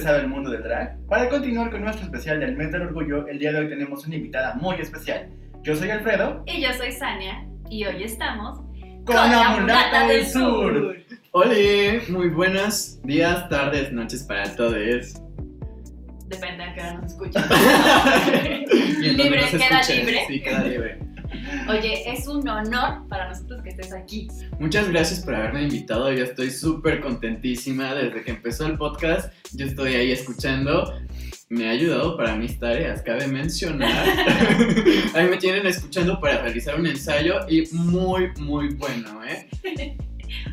interesado en el mundo del drag? Para continuar con nuestro especial del mes del orgullo, el día de hoy tenemos una invitada muy especial. Yo soy Alfredo. Y yo soy Sania. Y hoy estamos con, la mulata del sur. Hola, muy buenos días, tardes, noches para todos. Depende a qué hora nos escuchan. Y en donde Libre, nos queda escuchen, libre. Sí, queda libre. Oye, es un honor para nosotros que estés aquí. Muchas gracias por haberme invitado. Yo estoy súper contentísima desde que empezó el podcast. Yo estoy ahí escuchando. Me ha ayudado para mis tareas, cabe mencionar. Ahí me tienen escuchando para realizar un ensayo y muy, muy bueno, ¿eh?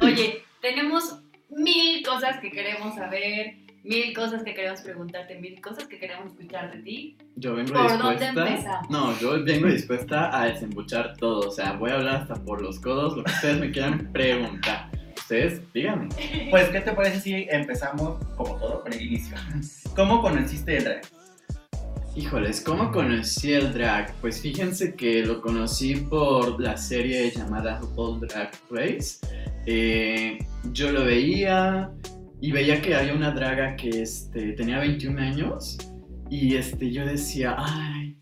Oye, tenemos mil cosas que queremos saber, mil cosas que queremos preguntarte, mil cosas que queremos escuchar de ti. Yo vengo ¿Por dónde dispuesta. empezamos? No, yo vengo dispuesta a desembuchar todo. O sea, voy a hablar hasta por los codos, lo que ustedes me quieran preguntar. Ustedes, díganme. Pues, ¿qué te parece si empezamos, como todo, con el inicio? ¿Cómo conociste el drag? Híjoles, ¿cómo conocí el drag? Pues fíjense que lo conocí por la serie llamada RuPaul Drag Race. Eh, yo lo veía y veía que había una draga que este, tenía 21 años y este, yo decía, ay,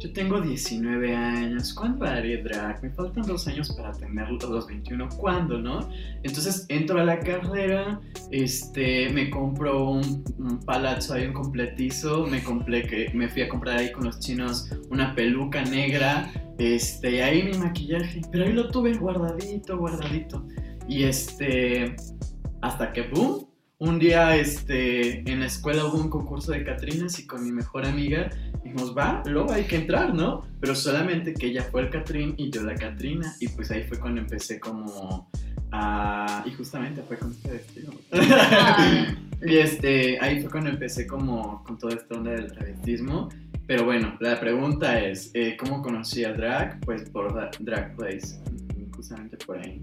yo tengo 19 años, ¿cuándo haré drag? Me faltan dos años para tener los 21, ¿cuándo, no? Entonces entro a la carrera, este, me compro un, palazzo ahí, un completizo, me compré que me fui a comprar ahí con los chinos una peluca negra, este, y ahí mi maquillaje, pero ahí lo tuve guardadito, guardadito. Y este, hasta que boom, un día este, en la escuela hubo un concurso de Catrinas y con mi mejor amiga dijimos, va, luego hay que entrar, ¿no? Pero solamente que ella fue el Catrín y yo la Catrina y pues ahí fue cuando empecé como a... Y justamente fue con este vestido. Ah, Y este, ahí fue cuando empecé como con toda esta onda del travestismo. Pero bueno, la pregunta es, eh, ¿cómo conocí a drag? Pues por Dra- Drag Place, justamente por ahí.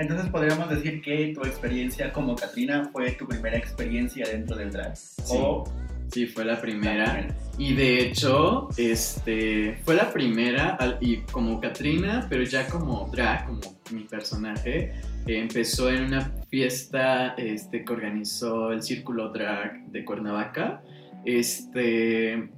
Entonces, podríamos decir que tu experiencia como Katrina fue tu primera experiencia dentro del drag. Sí. O Sí, fue la primera. Y de hecho, este, fue la primera, y como Katrina, pero ya como drag, como mi personaje, eh, empezó en una fiesta este, que organizó el Círculo Drag de Cuernavaca. Este,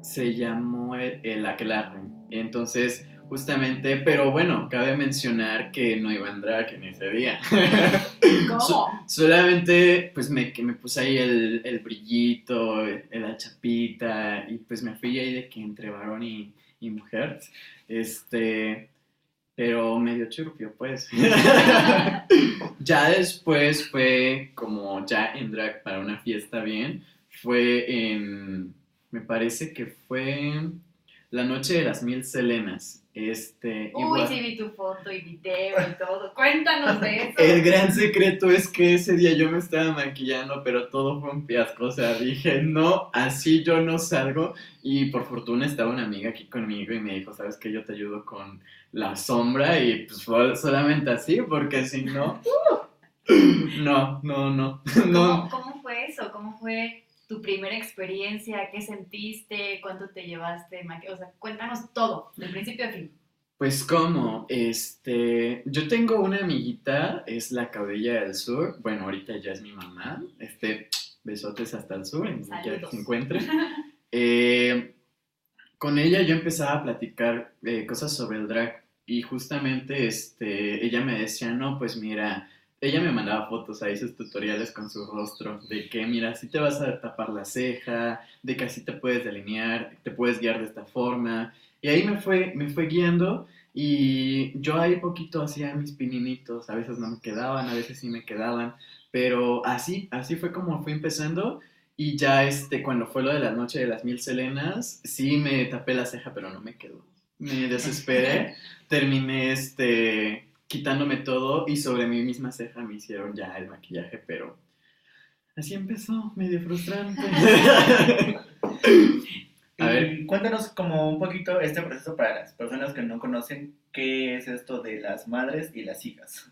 se llamó el, el Aquelarre. Entonces, justamente, pero bueno, cabe mencionar que no iba a drag en ese día. ¿Cómo? Solamente, pues me, que me puse ahí el, el brillito, el- la chapita, y pues me fui ahí de que entre varón y, y mujer. Este, pero medio churpio, pues. ya después fue como ya en drag para una fiesta bien. Fue en, me parece que fue la noche de las mil selenas. Este, Uy, igual- sí vi tu foto y video y todo. Cuéntanos de eso. el gran secreto es que ese día yo me estaba maquillando, pero todo fue un fiasco. O sea, dije, no, así yo no salgo. Y por fortuna estaba una amiga aquí conmigo y me dijo, ¿sabes qué? Yo te ayudo con la sombra. Y pues fue solamente así, porque si no. No, no, no. ¿Cómo, No. cómo fue eso? ¿Cómo fue tu primera experiencia? ¿Qué sentiste? ¿Cuánto te llevaste? O sea, cuéntanos todo, del principio a fin. Pues como, este, yo tengo una amiguita, es la caudilla del sur, bueno, ahorita ya es mi mamá, este, besotes hasta el sur, en donde se encuentre. Eh, con ella yo empezaba a platicar eh, cosas sobre el drag y justamente, este, ella me decía, no, pues mira, ella me mandaba fotos a esos tutoriales con su rostro, de que mira, así te vas a tapar la ceja, de que así te puedes delinear, te puedes guiar de esta forma. Y ahí me fue, me fue guiando y yo ahí poquito hacía mis pininitos, a veces no me quedaban, a veces sí me quedaban, pero así, así fue como fui empezando y ya este, cuando fue lo de la noche de las mil selenas, sí me tapé la ceja, pero no me quedó. Me desesperé, terminé este, quitándome todo y sobre mi misma ceja me hicieron ya el maquillaje, pero así empezó, medio frustrante. A ver. Cuéntanos como un poquito este proceso para las personas que no conocen qué es esto de las madres y las hijas.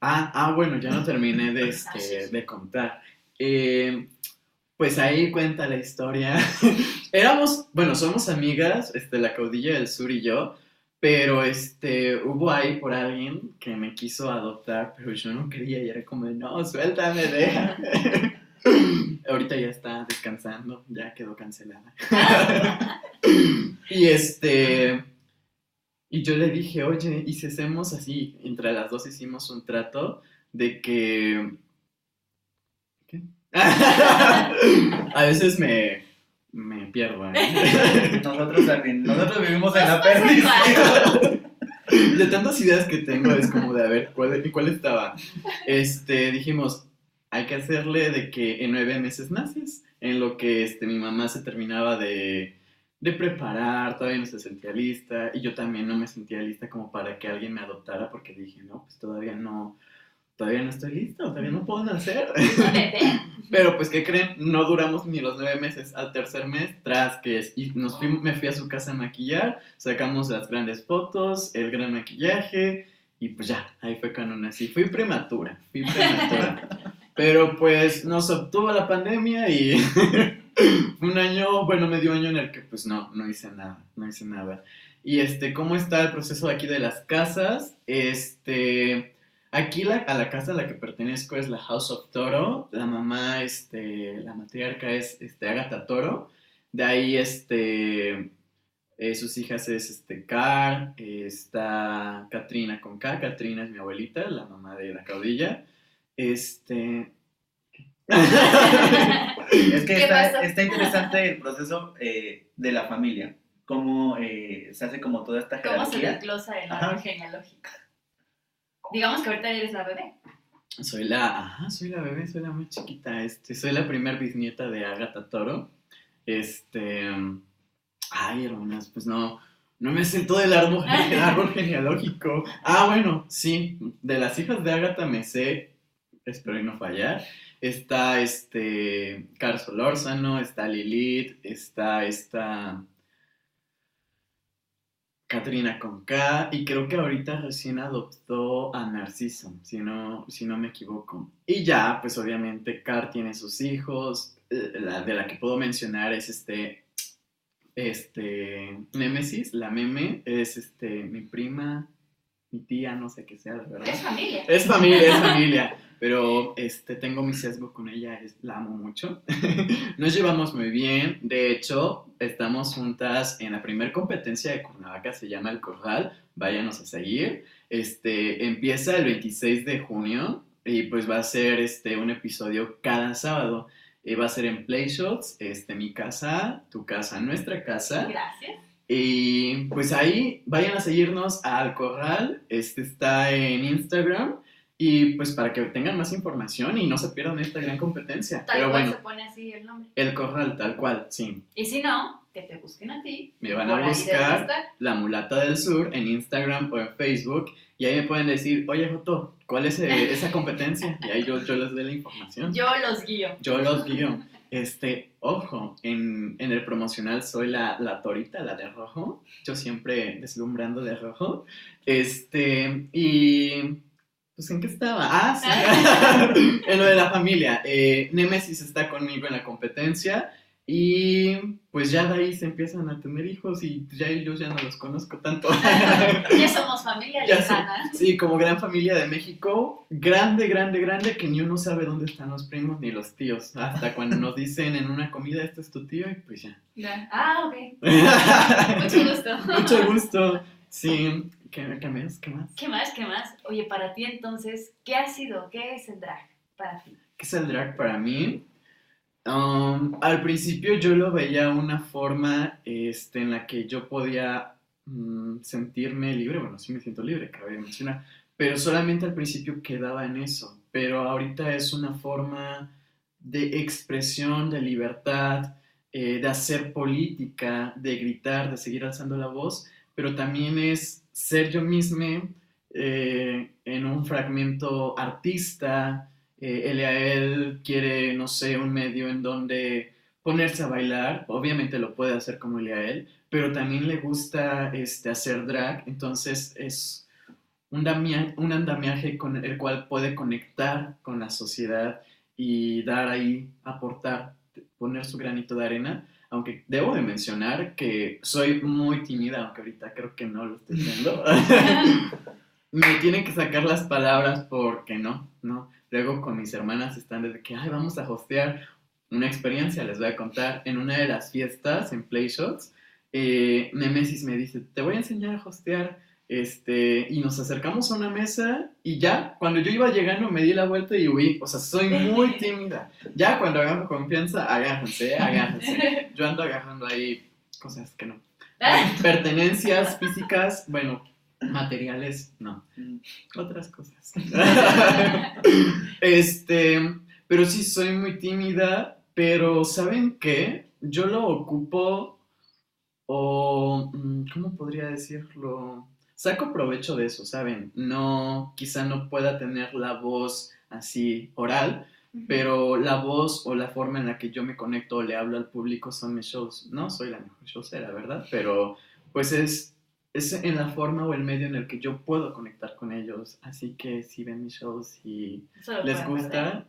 Ah, ah, bueno, ya no terminé de, este, de contar. Eh, pues ahí cuenta la historia. Éramos, bueno, somos amigas, este, la caudilla del sur y yo, pero este, hubo ahí por alguien que me quiso adoptar, pero yo no quería y era como, no, suéltame, déjame. Ahorita ya está descansando, ya quedó cancelada. y este. Y yo le dije, oye, y si hacemos así, entre las dos hicimos un trato de que. ¿Qué? A veces me, me pierdo, ¿eh? Nosotros también, nosotros vivimos en la perdición. De tantas ideas que tengo, es como de a ver, ¿cuál, cuál estaba? Este, dijimos, hay que hacerle de que en nueve meses naces, en lo que este, mi mamá se terminaba de, de preparar, todavía no se sentía lista, y yo también no me sentía lista como para que alguien me adoptara, porque dije, no, pues todavía no, todavía no estoy lista, todavía no puedo nacer. Pero pues, ¿qué creen? No duramos ni los nueve meses. Al tercer mes, tras que es, y nos fui- me fui a su casa a maquillar, sacamos las grandes fotos, el gran maquillaje, y pues ya, ahí fue cuando nací. Fui prematura, fui prematura. Pero pues nos obtuvo la pandemia y un año, bueno, medio año en el que pues no, no hice nada, no hice nada. Y este, ¿cómo está el proceso de aquí de las casas? Este, aquí la, a la casa a la que pertenezco es la House of Toro. La mamá, este, la matriarca es este, Agatha Toro. De ahí, este, eh, sus hijas es este, Car, eh, está Katrina con K. Katrina es mi abuelita, la mamá de la caudilla. Este. Es que ¿Qué está, interesante el proceso eh, de la familia. Cómo eh, se hace como toda esta ¿Cómo se jerarquía. desglosa el árbol genealógico? Digamos que ahorita eres la bebé. Soy la, ajá, soy la bebé, soy la muy chiquita, este, soy la primer bisnieta de Agatha Toro. Este, ay, hermanas, pues no, no me sé todo el árbol, el árbol genealógico. Ah, bueno, sí, de las hijas de Agatha me sé, espero y no fallar. Está este, Car Solórzano, está Lilith, está esta Katrina con K, y creo que ahorita recién adoptó a Narciso, si no, si no me equivoco. Y ya, pues obviamente Car tiene sus hijos, eh, la de la que puedo mencionar es este, este, Némesis, la meme, es este, mi prima, mi tía, no sé qué sea, de verdad. Es familia. Es familia, es familia. Pero este, tengo mi sesgo con ella, es- la amo mucho. Nos llevamos muy bien. De hecho, estamos juntas en la primer competencia de Cuernavaca, se llama El Corral. Váyanos a seguir. Este, empieza el 26 de junio y pues va a ser este, un episodio cada sábado. Eh, va a ser en Play Shots, este, mi casa, tu casa, nuestra casa. Gracias. Y pues ahí vayan a seguirnos al Corral, este está en Instagram y pues para que tengan más información y no se pierdan esta gran competencia. Tal Pero cual bueno, se pone así el nombre. el Corral tal cual, sí. Y si no, que te busquen a ti. Me van a buscar. La Mulata del Sur en Instagram o en Facebook y ahí me pueden decir, oye Joto, ¿cuál es eh, esa competencia? Y ahí yo, yo les doy la información. Yo los guío. Yo los guío. Este, ojo, en, en el promocional soy la, la torita, la de rojo. Yo siempre deslumbrando de rojo. Este, y. Pues en qué estaba. Ah, sí. en lo de la familia. Eh, Nemesis está conmigo en la competencia. Y pues ya de ahí se empiezan a tener hijos y ya yo ya no los conozco tanto. Ya somos familia Ya lejana. Sí, como gran familia de México, grande, grande, grande, que ni uno sabe dónde están los primos ni los tíos. Hasta cuando nos dicen en una comida, este es tu tío, y pues ya. Ya. Ah, ok. Mucho gusto. Mucho gusto. Sí, ¿qué, qué más? ¿Qué más? ¿Qué más? ¿Qué más? Oye, para ti entonces, ¿qué ha sido? ¿Qué es el drag para ti? ¿Qué es el drag para mí? Um, al principio yo lo veía una forma este, en la que yo podía mm, sentirme libre, bueno, sí me siento libre, cabe mencionar, pero solamente al principio quedaba en eso, pero ahorita es una forma de expresión, de libertad, eh, de hacer política, de gritar, de seguir alzando la voz, pero también es ser yo misma eh, en un fragmento artista, eh, él quiere, no sé, un medio en donde ponerse a bailar, obviamente lo puede hacer como él, pero también le gusta este, hacer drag, entonces es un, un andamiaje con el cual puede conectar con la sociedad y dar ahí, aportar, poner su granito de arena, aunque debo de mencionar que soy muy tímida, aunque ahorita creo que no lo estoy siendo. Me tienen que sacar las palabras porque no, no. luego con mis hermanas están desde que, ay, vamos a hostear una experiencia, les voy a contar, en una de las fiestas en Playshots, eh, Nemesis me dice, te voy a enseñar a hostear, este, y nos acercamos a una mesa y ya, cuando yo iba llegando me di la vuelta y huí, o sea, soy muy tímida. Ya cuando agarro confianza, agárrense, agárrense. Yo ando agarrando ahí cosas que no. Pertenencias físicas, bueno, materiales, no. Otras cosas. este, pero sí soy muy tímida, pero ¿saben qué? Yo lo ocupo o, mm, ¿cómo podría decirlo? Saco provecho de eso, ¿saben? No, quizá no pueda tener la voz así oral, pero la voz o la forma en la que yo me conecto o le hablo al público son mis shows. No soy la mejor showcera, ¿verdad? Pero pues es, es en la forma o el medio en el que yo puedo conectar con ellos. Así que si ven mis shows y les gusta,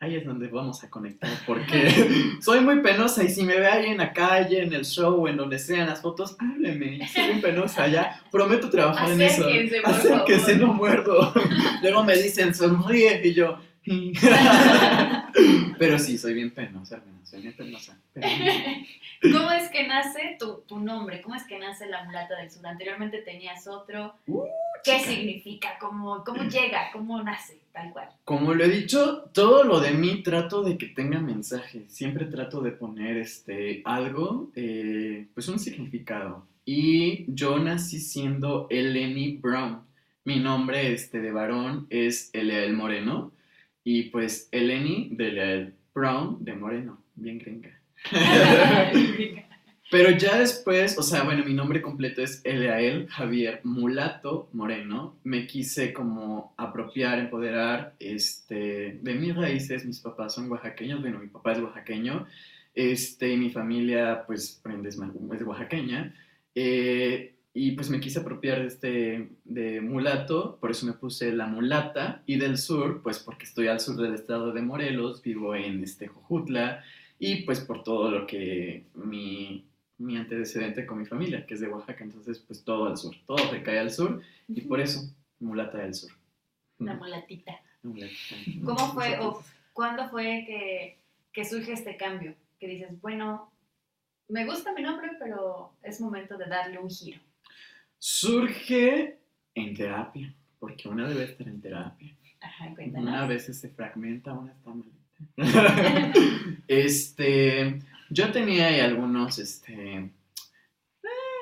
ahí es donde vamos a conectar. Porque soy muy penosa y si me ve ahí en la calle, en el show, o en donde sean las fotos, hábleme. Soy muy penosa ya. Prometo trabajar en eso. Acérquense, no muerdo. Luego me dicen, sonríe y yo Pero sí, soy bien penosa, soy bien penosa. ¿Cómo es que nace tu, tu, nombre? ¿Cómo es que nace la mulata del sur? Anteriormente tenías otro. Uh, ¿Qué significa? ¿Cómo, ¿Cómo llega? ¿Cómo nace? Tal cual. Como lo he dicho, todo lo de mí trato de que tenga mensaje. Siempre trato de poner este, algo, eh, pues un significado. Y yo nací siendo Eleni Brown. Mi nombre este, de varón es Eleal Moreno. Y pues Eleni de Brown de Moreno, bien gringa. Pero ya después, o sea, bueno, mi nombre completo es Eleael Javier Mulato Moreno. Me quise como apropiar, empoderar este, de mis raíces. Mis papás son oaxaqueños, bueno, mi papá es oaxaqueño. Este, y mi familia, pues, es oaxaqueña. Eh, y pues me quise apropiar de este de mulato, por eso me puse la mulata y del sur, pues porque estoy al sur del estado de Morelos, vivo en este Jojutla y pues por todo lo que mi, mi antecedente con mi familia, que es de Oaxaca, entonces pues todo al sur, todo recae al sur y por eso mulata del sur. La mulatita. ¿Cómo fue o cuándo fue que, que surge este cambio? Que dices, bueno, me gusta mi nombre, pero es momento de darle un giro surge en terapia, porque una debe estar en terapia. Ajá, una veces se fragmenta, una está malita. este, yo tenía ahí algunos, este, eh,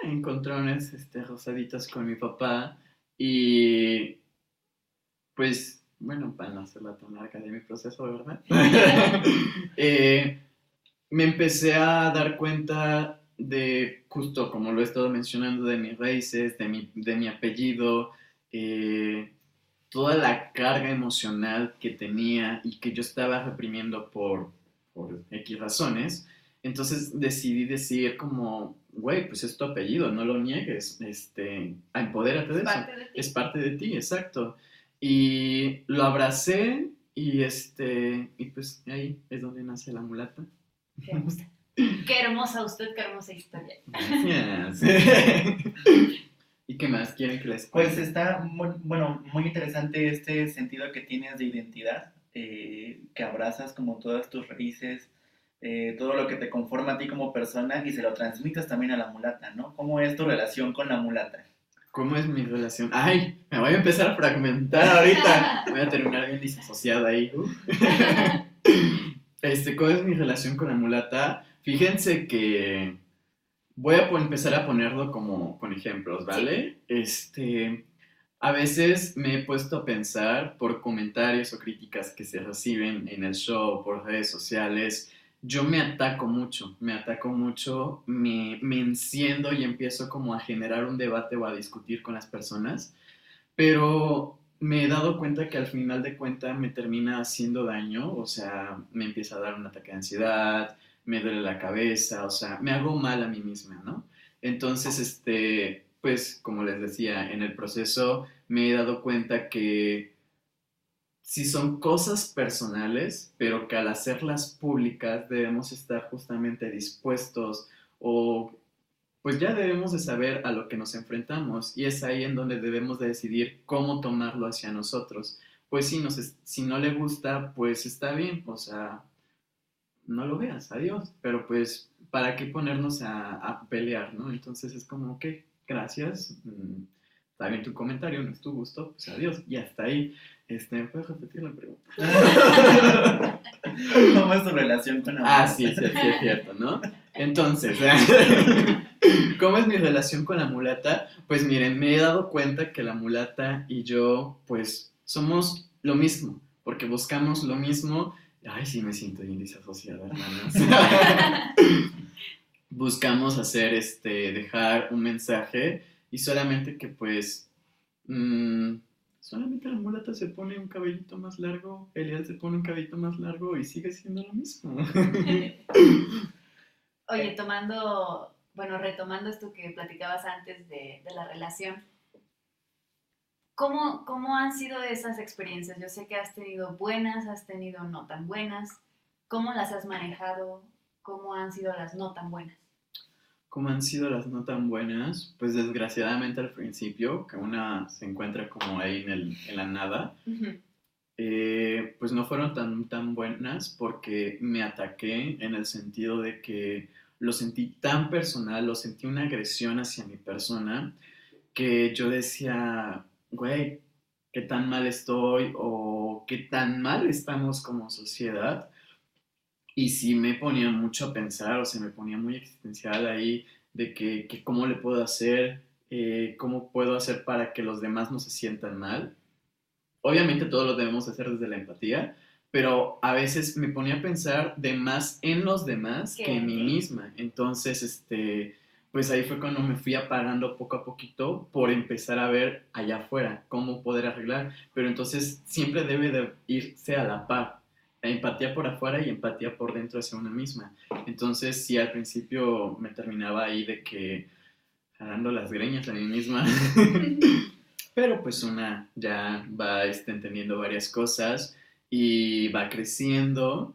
encontrones, este, rosaditos con mi papá y, pues, bueno, para no hacerla tan larga de mi proceso, ¿verdad? Eh, me empecé a dar cuenta de justo como lo he estado mencionando, de mis raíces, de mi, de mi apellido, eh, toda la carga emocional que tenía y que yo estaba reprimiendo por, por X razones. Entonces decidí decir como, güey, pues es tu apellido, no lo niegues, este, empodérate de eso. Es parte de ti, exacto. Y lo abracé y este, y pues ahí es donde nace la mulata. Qué hermosa usted, qué hermosa historia. ¿Y qué más quieren que les cuente? Pues está muy, bueno, muy interesante este sentido que tienes de identidad, eh, que abrazas como todas tus raíces, eh, todo lo que te conforma a ti como persona y se lo transmites también a la mulata, ¿no? ¿Cómo es tu relación con la mulata? ¿Cómo es mi relación? Ay, me voy a empezar a fragmentar ahorita. Voy a terminar bien disasociada ahí. Este, ¿Cómo es mi relación con la mulata? Fíjense que voy a empezar a ponerlo como con ejemplos, ¿vale? Este, a veces me he puesto a pensar por comentarios o críticas que se reciben en el show, por redes sociales, yo me ataco mucho, me ataco mucho, me, me enciendo y empiezo como a generar un debate o a discutir con las personas, pero me he dado cuenta que al final de cuentas me termina haciendo daño, o sea, me empieza a dar un ataque de ansiedad, me duele la cabeza, o sea, me hago mal a mí misma, ¿no? Entonces, este, pues, como les decía, en el proceso me he dado cuenta que si son cosas personales, pero que al hacerlas públicas debemos estar justamente dispuestos o pues ya debemos de saber a lo que nos enfrentamos y es ahí en donde debemos de decidir cómo tomarlo hacia nosotros. pues si no, si no le gusta, pues está bien, o sea, no lo veas, adiós. Pero pues, ¿para qué ponernos a, pelear, no? Entonces es como, ok, gracias, mm, está bien tu comentario, no es tu gusto, pues adiós. Y hasta ahí, este, ¿puedes repetir la pregunta? ¿Cómo es tu relación con la Ah, sí, sí, sí, es cierto, ¿no? Entonces, ¿cómo es mi relación con la mulata? Pues miren, me he dado cuenta que la mulata y yo, pues, somos lo mismo, porque buscamos lo mismo Ay, sí me siento bien disasociada, hermanos. Buscamos hacer, este, dejar un mensaje y solamente que pues, mmm, solamente la mulata se pone un cabellito más largo, Elial se pone un cabellito más largo y sigue siendo lo mismo. Oye, tomando, bueno, retomando esto que platicabas antes de, de la relación, ¿Cómo, ¿Cómo han sido esas experiencias? Yo sé que has tenido buenas, has tenido no tan buenas. ¿Cómo las has manejado? ¿Cómo han sido las no tan buenas? ¿Cómo han sido las no tan buenas? Pues desgraciadamente al principio, que una se encuentra como ahí en, el, en la nada, eh, pues no fueron tan, tan buenas porque me ataqué en el sentido de que lo sentí tan personal, lo sentí una agresión hacia mi persona, que yo decía, güey, qué tan mal estoy o qué tan mal estamos como sociedad. Y sí me ponía mucho a pensar, o sea, me ponía muy existencial ahí de que, cómo le puedo hacer, eh, cómo puedo hacer para que los demás no se sientan mal. Obviamente todo lo debemos hacer desde la empatía, pero a veces me ponía a pensar de más en los demás que en mí misma. Entonces, este, pues ahí fue cuando me fui apagando poco a poquito por empezar a ver allá afuera cómo poder arreglar. Pero entonces siempre debe de irse a la par. La empatía por afuera y empatía por dentro hacia una misma. Entonces sí, al principio me terminaba ahí de que jalando las greñas a mí misma. Pero pues una ya va este, entendiendo varias cosas y va creciendo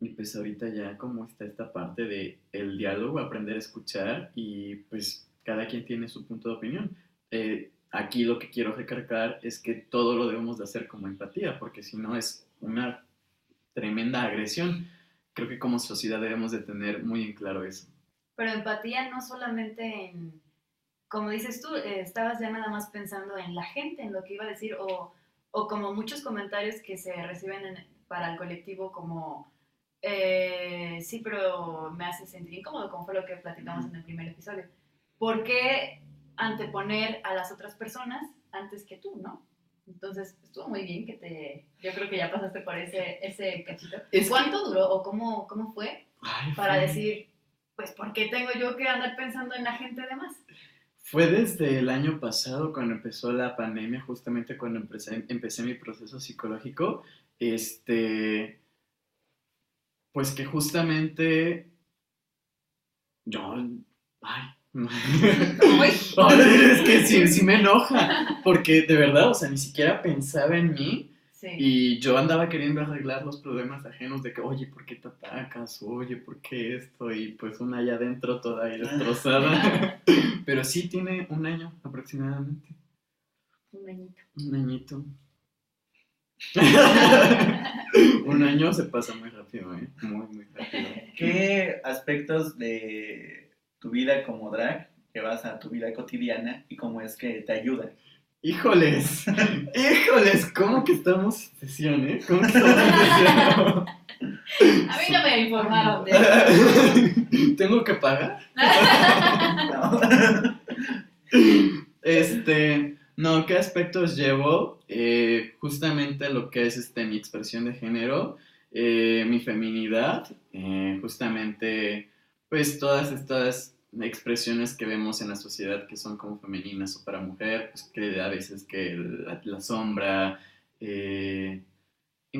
y pues ahorita ya como está esta parte de el diálogo, aprender a escuchar y pues cada quien tiene su punto de opinión. Eh, aquí lo que quiero recargar es que todo lo debemos de hacer como empatía, porque si no es una tremenda agresión. Creo que como sociedad debemos de tener muy en claro eso. Pero empatía no solamente en, como dices tú, eh, estabas ya nada más pensando en la gente, en lo que iba a decir, o, o como muchos comentarios que se reciben para el colectivo como eh, sí, pero me hace sentir incómodo, como fue lo que platicamos en el primer episodio. ¿Por qué anteponer a las otras personas antes que tú, no? Entonces, estuvo muy bien que te... Yo creo que ya pasaste por ese, ese cachito. ¿Cuánto duró o cómo, cómo fue para decir, pues, ¿por qué tengo yo que andar pensando en la gente de más? Fue desde el año pasado, cuando empezó la pandemia, justamente cuando empecé, empecé mi proceso psicológico. Este, pues que justamente yo, ay, es que sí, me enoja, porque de verdad, o sea, ni siquiera pensaba en mí. Y yo andaba queriendo arreglar los problemas ajenos de que, oye, ¿por qué te atacas? Oye, ¿por qué esto? Y pues una allá adentro toda ahí destrozada. Pero sí tiene un año aproximadamente. Un añito. Un añito. Un año se pasa muy rápido, ¿eh? Muy, muy rápido. ¿Qué aspectos de tu vida como drag que vas a tu vida cotidiana y cómo es que te ayuda? Híjoles, híjoles, ¿cómo que estamos en sesión, eh? ¿Cómo que estamos en sesión? A mí no me informaron de eso. ¿Tengo que pagar? no. Este, no, ¿qué aspectos llevo? Eh, justamente lo que es este, mi expresión de género, eh, mi feminidad, eh, justamente pues todas estas expresiones que vemos en la sociedad que son como femeninas o para mujer, pues que a veces que la, sombra, en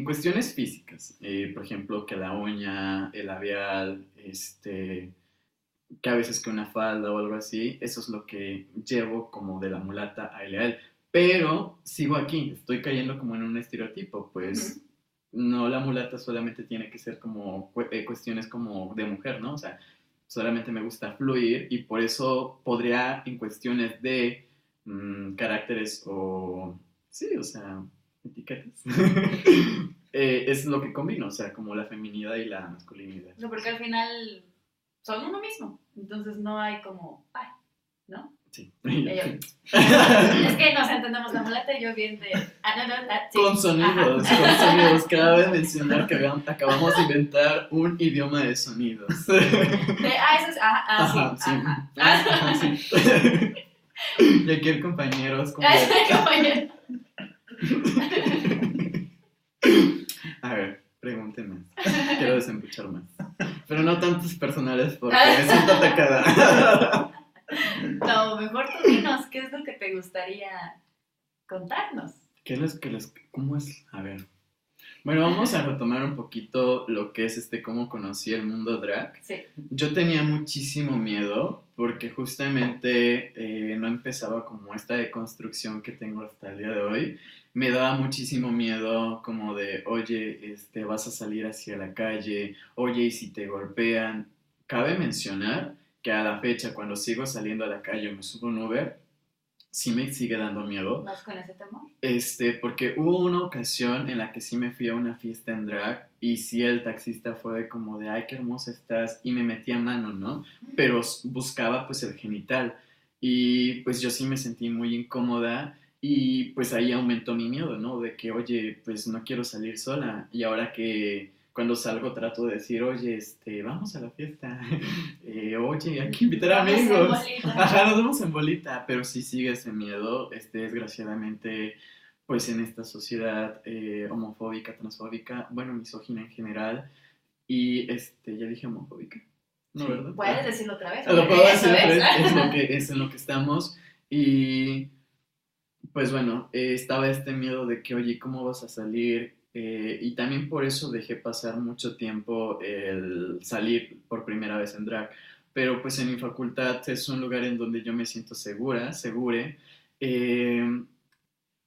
cuestiones físicas, por ejemplo que la uña, el labial, este que a veces que una falda o algo así, eso es lo que llevo como de la mulata a él. Pero sigo aquí, estoy cayendo como en un estereotipo, pues no la mulata solamente tiene que ser como eh, cuestiones como de mujer, ¿no? O sea, solamente me gusta fluir y por eso podría en cuestiones de mm, caracteres o, sí, o sea, etiquetas, eh, es lo que combino, o sea, como la feminidad y la masculinidad. No, porque al final son uno mismo. Entonces no hay como, ay, ¿no? Sí. Ella- es que nos entendemos la mulata y yo bien de. Ah, no, no, ah, sí. Con sonidos, Ajá. con sonidos. Cabe mencionar que acabam- acabamos de inventar un idioma de sonidos. De, ah, eso es. Ah, ah, Ajá, sí. sí. Ajá. Ah, ajá, sí. Y aquí el compañero es como... Compañero. A ver, pregúntenme. Quiero desembuchar más. Pero no tantos personales porque me siento atacada. No, mejor tú dinos, ¿qué es lo que te gustaría contarnos? ¿Qué es lo que les... ¿Cómo es? A ver. Bueno, vamos a retomar un poquito lo que es este cómo conocí el mundo drag. Sí. Yo tenía muchísimo miedo porque justamente eh, no empezaba como esta deconstrucción que tengo hasta el día de hoy. Me daba muchísimo miedo como de, oye, este, vas a salir hacia la calle, oye, y si te golpean. Cabe mencionar que a la fecha, cuando sigo saliendo a la calle o me subo un Uber, sí me sigue dando miedo. ¿Vas con ese temor? Este, porque hubo una ocasión en la que sí me fui a una fiesta en drag y sí el taxista fue como de, ay, qué hermosa estás, y me metía mano, ¿no? Pero buscaba pues el genital y pues yo sí me sentí muy incómoda y pues ahí aumentó mi miedo, ¿no? De que, oye, pues no quiero salir sola y ahora que cuando salgo trato de decir, oye, este, vamos a la fiesta, Eh, oye, hay que invitar Vamos en amigos. Ajá, nos vemos en bolita, pero sí sigue ese miedo, este, desgraciadamente, pues en esta sociedad eh, homofóbica, transfóbica, bueno, misógina en general, y este, ya dije homofóbica, ¿no, Sí. verdad? Puedes decirlo otra vez. Lo puedo decir otra vez, es, lo que, es en lo que estamos, y pues bueno, eh, estaba este miedo de que, oye, ¿cómo vas a salir? Eh, y también por eso dejé pasar mucho tiempo el salir por primera vez en drag. Pero pues en mi facultad es un lugar en donde yo me siento segura, segure. eh,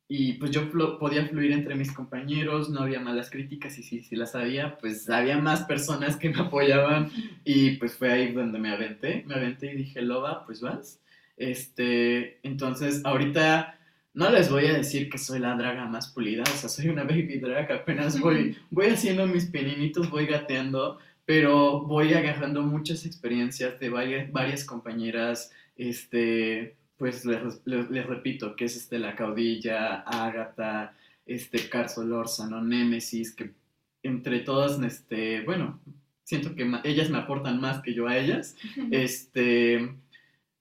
y pues yo flo- podía fluir entre mis compañeros, no había malas críticas y si, si las había, pues había más personas que me apoyaban y pues fue ahí donde me aventé, me aventé y dije, Loba, pues vas. Este, entonces ahorita no les voy a decir que soy la draga más pulida, o sea, soy una baby drag, apenas voy, voy haciendo mis peninitos, voy gateando, pero voy agarrando muchas experiencias de varias, varias compañeras, este, pues les, les- les repito, que es este, la caudilla, Ágata, este, Carso Lórzano, Némesis, que entre todas, este, bueno, siento que ellas me aportan más que yo a ellas, este,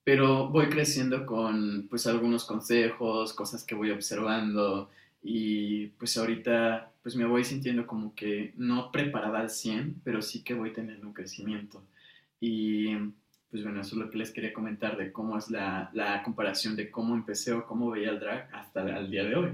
pero voy creciendo con pues algunos consejos, cosas que voy observando y pues ahorita pues me voy sintiendo como que no preparada al 100, pero sí que voy teniendo un crecimiento. Y pues bueno, eso es lo que les quería comentar de cómo es la, la comparación de cómo empecé o cómo veía el drag hasta el día de hoy.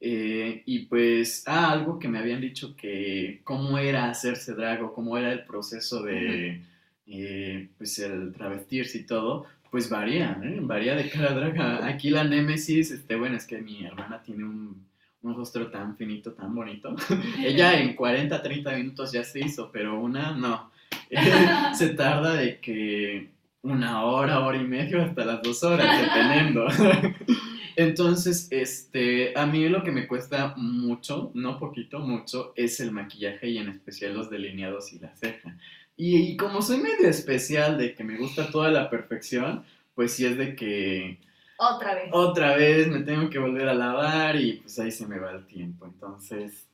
Eh, y pues, ah, algo que me habían dicho que cómo era hacerse drag o cómo era el proceso de, eh, pues, el travestirse y todo, pues varía, ¿eh? Varía de cada drag. Aquí la Némesis, este, bueno, es que mi hermana tiene un, un rostro tan finito, tan bonito. Ella en 40, 30 minutos ya se hizo, pero una no. se tarda de que una hora, hora y media, hasta las dos horas, dependiendo. Entonces, este, a mí lo que me cuesta mucho, no poquito, mucho, es el maquillaje y en especial los delineados y la ceja. Y, y como soy medio especial de que me gusta toda la perfección, pues sí es de que Otra vez. otra vez me tengo que volver a lavar y pues ahí se me va el tiempo. Entonces,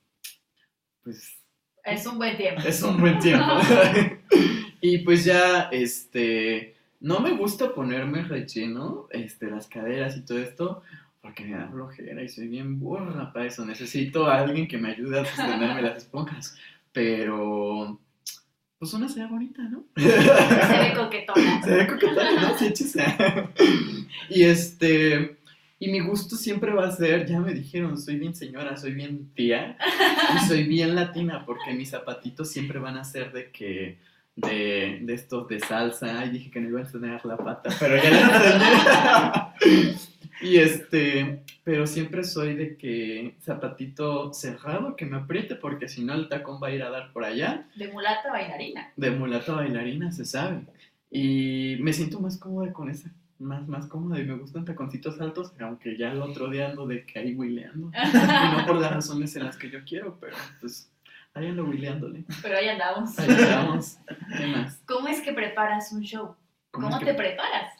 pues Es un buen tiempo. es un buen tiempo. y pues ya, este, no me gusta ponerme relleno, este, las caderas y todo esto, porque me da flojera y soy bien burra para eso. Necesito a alguien que me ayude a sostenerme las esponjas. Pero, pues una sea bonita, ¿no? Se ve coquetona. Se ve coquetona, ¿no? Sí, échese. y este. Y mi gusto siempre va a ser, ya me dijeron, soy bien señora, soy bien tía y soy bien latina porque mis zapatitos siempre van a ser de que, de, de estos de salsa. Ay, dije que no iba a enseñar la pata, pero ya la enseñé. y este, pero siempre soy de que zapatito cerrado, que me apriete porque si no el tacón va a ir a dar por allá De mulata bailarina. de mulata bailarina, se sabe. Y me siento más cómoda con esa, más, más cómoda y me gustan taconcitos altos, aunque ya el otro día ando de que ahí huileando. y no por las razones en las que yo quiero, pero pues ahí ando huileándole. Pero ahí andamos. Ahí andamos. ¿Qué más? ¿Cómo es que preparas un show? ¿Cómo, te que- preparas?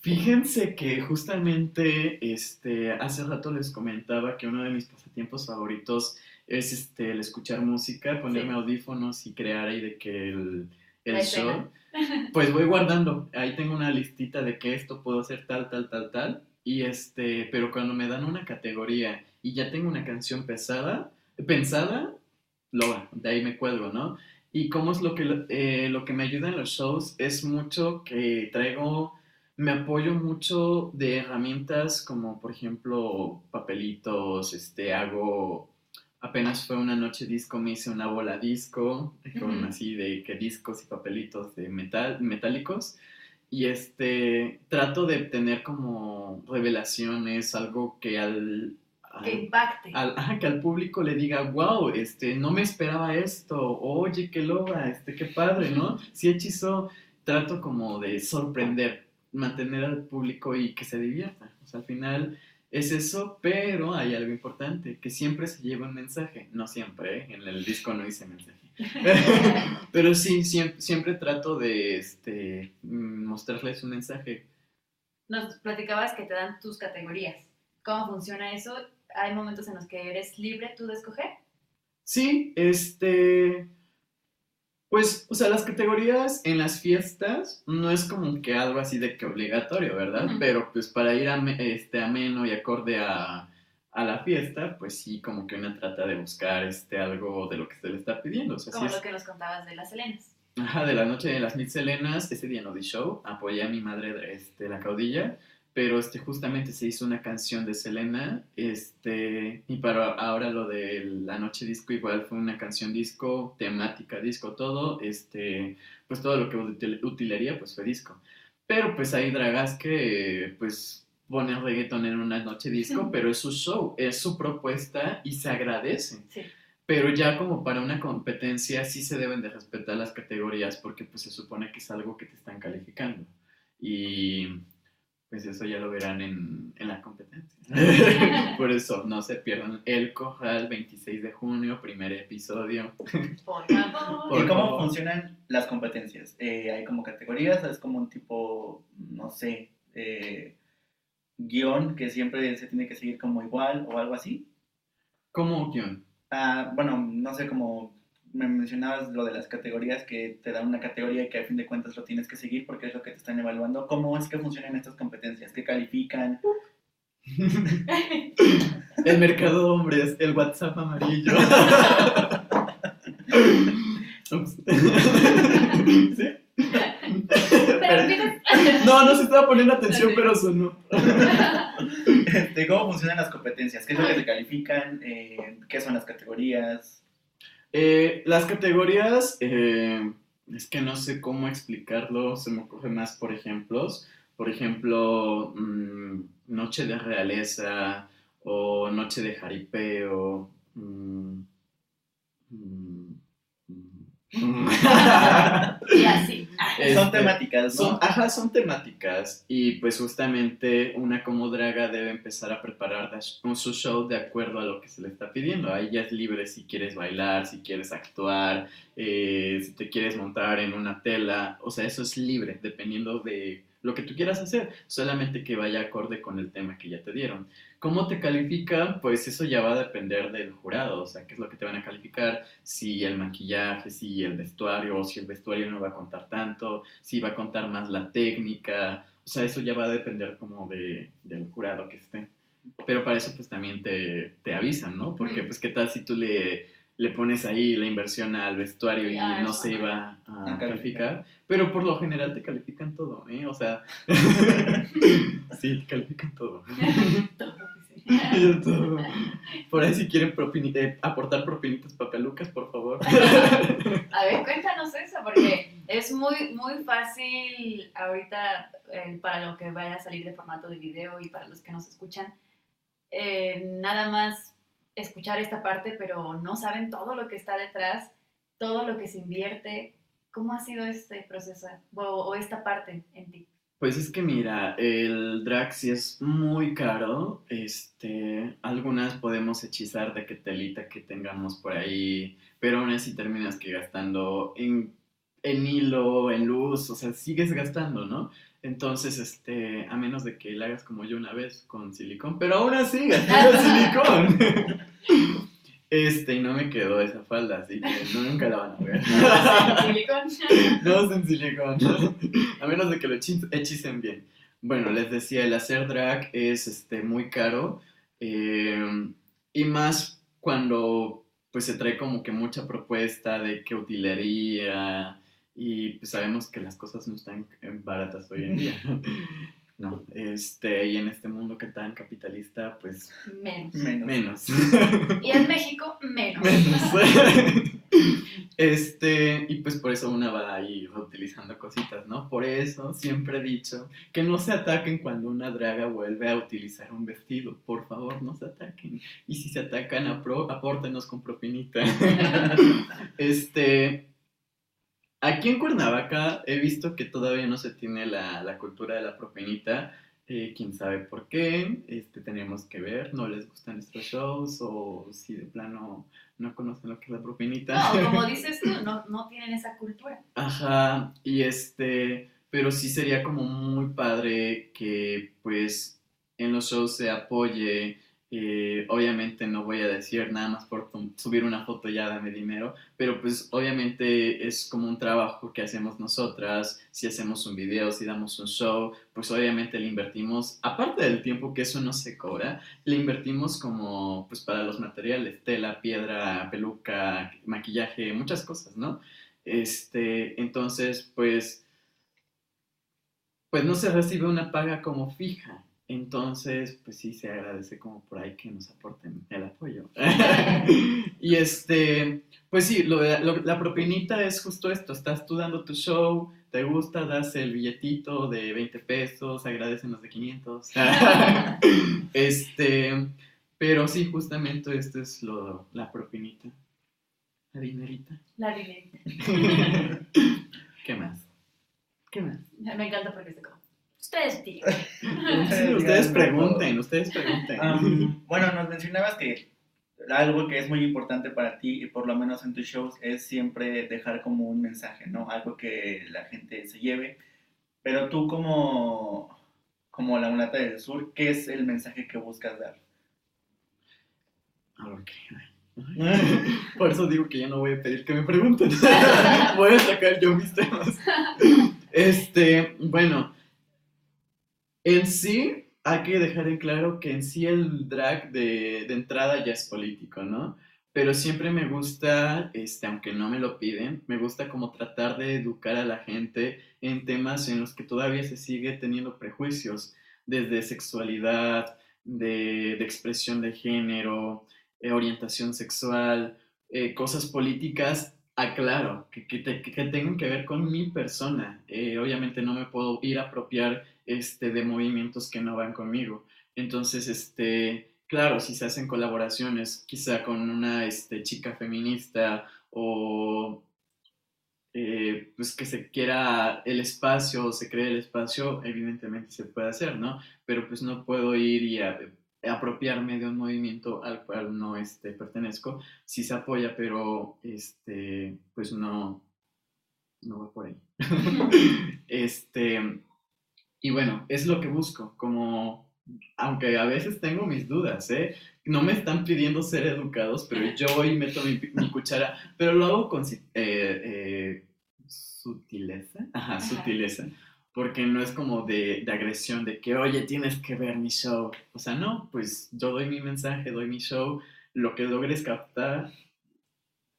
Fíjense que justamente este, hace rato les comentaba que uno de mis pasatiempos favoritos es este, el escuchar música, ponerme Sí. audífonos y crear ahí de que el, el show. escena. Pues voy guardando, ahí tengo una listita de que esto puedo hacer tal, tal, tal, tal. Y este, pero cuando me dan una categoría y ya tengo una canción pesada, pensada, lo de ahí me cuelgo, ¿no? Y cómo es lo que, eh, lo que me ayuda en los shows es mucho que traigo, me apoyo mucho de herramientas como por ejemplo papelitos, este, hago, apenas fue una noche disco, me hice una bola disco, con Ujú. así de que discos y papelitos de metal, metálicos. Y este, trato de tener como revelaciones, algo que al- Que impacte. al, ajá, que al público le diga, wow, este, no me esperaba esto, oye, qué loba, este, qué padre, ¿no? Sí hechizo, trato como de sorprender, mantener al público y que se divierta. O sea, al final es eso, pero hay algo importante, que siempre se lleva un mensaje, no siempre, ¿eh? en el disco no hice mensaje. pero sí, siempre, siempre trato de este, mostrarles un mensaje. Nos platicabas que te dan tus categorías. ¿Cómo funciona eso? ¿Hay momentos en los que eres libre tú de escoger? Sí, este. Pues, o sea, las categorías en las fiestas no es como que algo así de que obligatorio, ¿verdad? Ujú. Pero pues para ir a, este, ameno y acorde a, a la fiesta, pues sí, como que una trata de buscar este, algo de lo que se le está pidiendo. O sea, sí Como es- lo que nos contabas de las Helenas. Ajá, de la noche de las mil Selenas, ese día no di show, apoyé a mi madre, este, la caudilla, pero este, justamente se hizo una canción de Selena, este, y para ahora lo de la noche disco igual fue una canción disco, temática disco, todo, este, pues todo lo que util- utilería pues fue disco. Pero pues hay dragas que pues ponen reggaeton en una noche disco, pero es su show, es su propuesta y se agradece. Sí. Pero ya como para una competencia sí se deben de respetar las categorías porque pues se supone que es algo que te están calificando. Y pues eso ya lo verán en, en la competencia. Por eso no se pierdan El Corral 26 de junio, primer episodio. Por favor. Por ¿Y cómo favor. funcionan las competencias? Eh, ¿Hay como categorías? ¿Es como un tipo, no sé, eh, guion que siempre se tiene que seguir como igual o algo así? ¿Cómo guion? Ah, bueno, no sé, como me mencionabas lo de las categorías, que te dan una categoría y que a fin de cuentas lo tienes que seguir porque es lo que te están evaluando. ¿Cómo es que funcionan estas competencias? ¿Qué califican? El mercado hombres, el WhatsApp amarillo. ¿Sí? No, no se estaba poniendo atención, pero sonó. Este, ¿Cómo funcionan las competencias? ¿Qué es lo que se califican? Eh, ¿Qué son las categorías? Eh, las categorías, eh, es que no sé cómo explicarlo, se me ocurre más por ejemplos. Por ejemplo, mm, Noche de Realeza o Noche de Jaripeo. mm, mm. Y así. Son Este, temáticas, ¿no? Son, ajá, son temáticas y pues justamente una como draga debe empezar a preparar con su show de acuerdo a lo que se le está pidiendo. Ahí ya es libre si quieres bailar, si quieres actuar, eh, si te quieres montar en una tela, o sea, eso es libre dependiendo de lo que tú quieras hacer, solamente que vaya acorde con el tema que ya te dieron. ¿Cómo te califican? Pues eso ya va a depender del jurado, o sea, qué es lo que te van a calificar, si el maquillaje, si el vestuario, o si el vestuario no va a contar tanto, si va a contar más la técnica, o sea, eso ya va a depender como de, del jurado que esté. Pero para eso pues también te, te avisan, ¿no? Porque pues qué tal si tú le, le pones ahí la inversión al vestuario y Ah, no se iba a A calificar. pero por lo general te califican todo, ¿eh? O sea, sí, te califican todo. Todo, sí. Todo. Por ahí si quieren eh, aportar propinitas papelucas, por favor. A ver, cuéntanos eso, porque es muy, muy fácil ahorita eh, para lo que vaya a salir de formato de video y para los que nos escuchan, eh, nada más escuchar esta parte, pero no saben todo lo que está detrás, todo lo que se invierte. ¿Cómo ha sido este proceso o, esta parte en ti? Pues es que mira, el drag es muy caro. Este, algunas podemos hechizar de que telita que tengamos por ahí, pero aún así terminas que gastando en, en hilo, en luz, o sea, sigues gastando, ¿no? Entonces, este, a menos de que la hagas como yo una vez con silicón, pero aún así gasté silicón. Este, y no me quedó esa falda, así que no, nunca la van a ver. no en silicón. A menos de que lo hechicen bien. Bueno, les decía, el hacer drag es este, muy caro. Eh, y más cuando pues se trae como que mucha propuesta de que utilería y pues sabemos que las cosas no están baratas hoy en día. No, este, y en este mundo que tan capitalista, pues menos. Menos. Y en México, menos. Este, y pues por eso una va ahí utilizando cositas, ¿no? Por eso siempre he dicho que no se ataquen cuando una draga vuelve a utilizar un vestido. Por favor, no se ataquen. Y si se atacan, apórtenos con propinita. este, Aquí en Cuernavaca he visto que todavía no se tiene la, cultura de la propinita. Eh, quién sabe por qué, este, tenemos que ver, no les gustan nuestros shows o si de plano no conocen lo que es la propinita. No, como dices tú, no, no tienen esa cultura. Ajá, y este, pero sí sería como muy padre que pues en los shows se apoye eh, obviamente no voy a decir nada más por subir una foto ya dame dinero, pero pues obviamente es como un trabajo que hacemos nosotras, si hacemos un video, si damos un show, pues obviamente le invertimos, aparte del tiempo que eso no se cobra, le invertimos como pues para los materiales, tela, piedra, peluca, maquillaje, muchas cosas, ¿no? Este, entonces pues pues no se recibe una paga como fija. Entonces, pues sí se agradece como por ahí que nos aporten el apoyo. y este, pues sí, lo la propinita es justo esto, estás tú dando tu show, te gusta, das el billetito de 20 pesos, agradecen los de 500. este, pero sí, justamente esto es lo, la propinita. La dinerita. La dinerita. ¿Qué más? ¿Qué más? Me encanta porque se como Ustedes ustedes pregunten, ustedes pregunten. bueno, nos mencionabas que algo que es muy importante para ti, y por lo menos en tus shows, es siempre dejar como un mensaje, ¿no? Algo que la gente se lleve. Pero tú como, como la mulata del sur, ¿qué es el mensaje que buscas dar? Ok. Por eso digo que ya no voy a pedir que me pregunten. voy a sacar yo mis temas. Este, bueno, en sí, hay que dejar en claro que en sí el drag de, entrada ya es político, ¿no? Pero siempre me gusta, este, aunque no me lo piden, me gusta como tratar de educar a la gente en temas en los que todavía se sigue teniendo prejuicios, desde sexualidad, de, expresión de género, eh, orientación sexual, eh, cosas políticas aclaro, que, que, tengan que ver con mi persona. Eh, obviamente no me puedo ir a apropiar este, de movimientos que no van conmigo. Entonces, este, claro, si se hacen colaboraciones quizá con una este, chica feminista o eh, pues que se quiera el espacio o se cree el espacio, evidentemente se puede hacer, ¿no? Pero pues no puedo ir y apropiarme de un movimiento al cual no este, pertenezco. Sí se apoya, pero este, pues no, no va por ahí. este, y bueno, es lo que busco, como, aunque a veces tengo mis dudas, ¿eh? No me están pidiendo ser educados, pero yo voy y meto mi, cuchara, pero lo hago con eh, eh, sutileza, ajá, sutileza, porque no es como de, de, agresión, de que, oye, tienes que ver mi show. O sea, no, pues yo doy mi mensaje, doy mi show, lo que logres captar,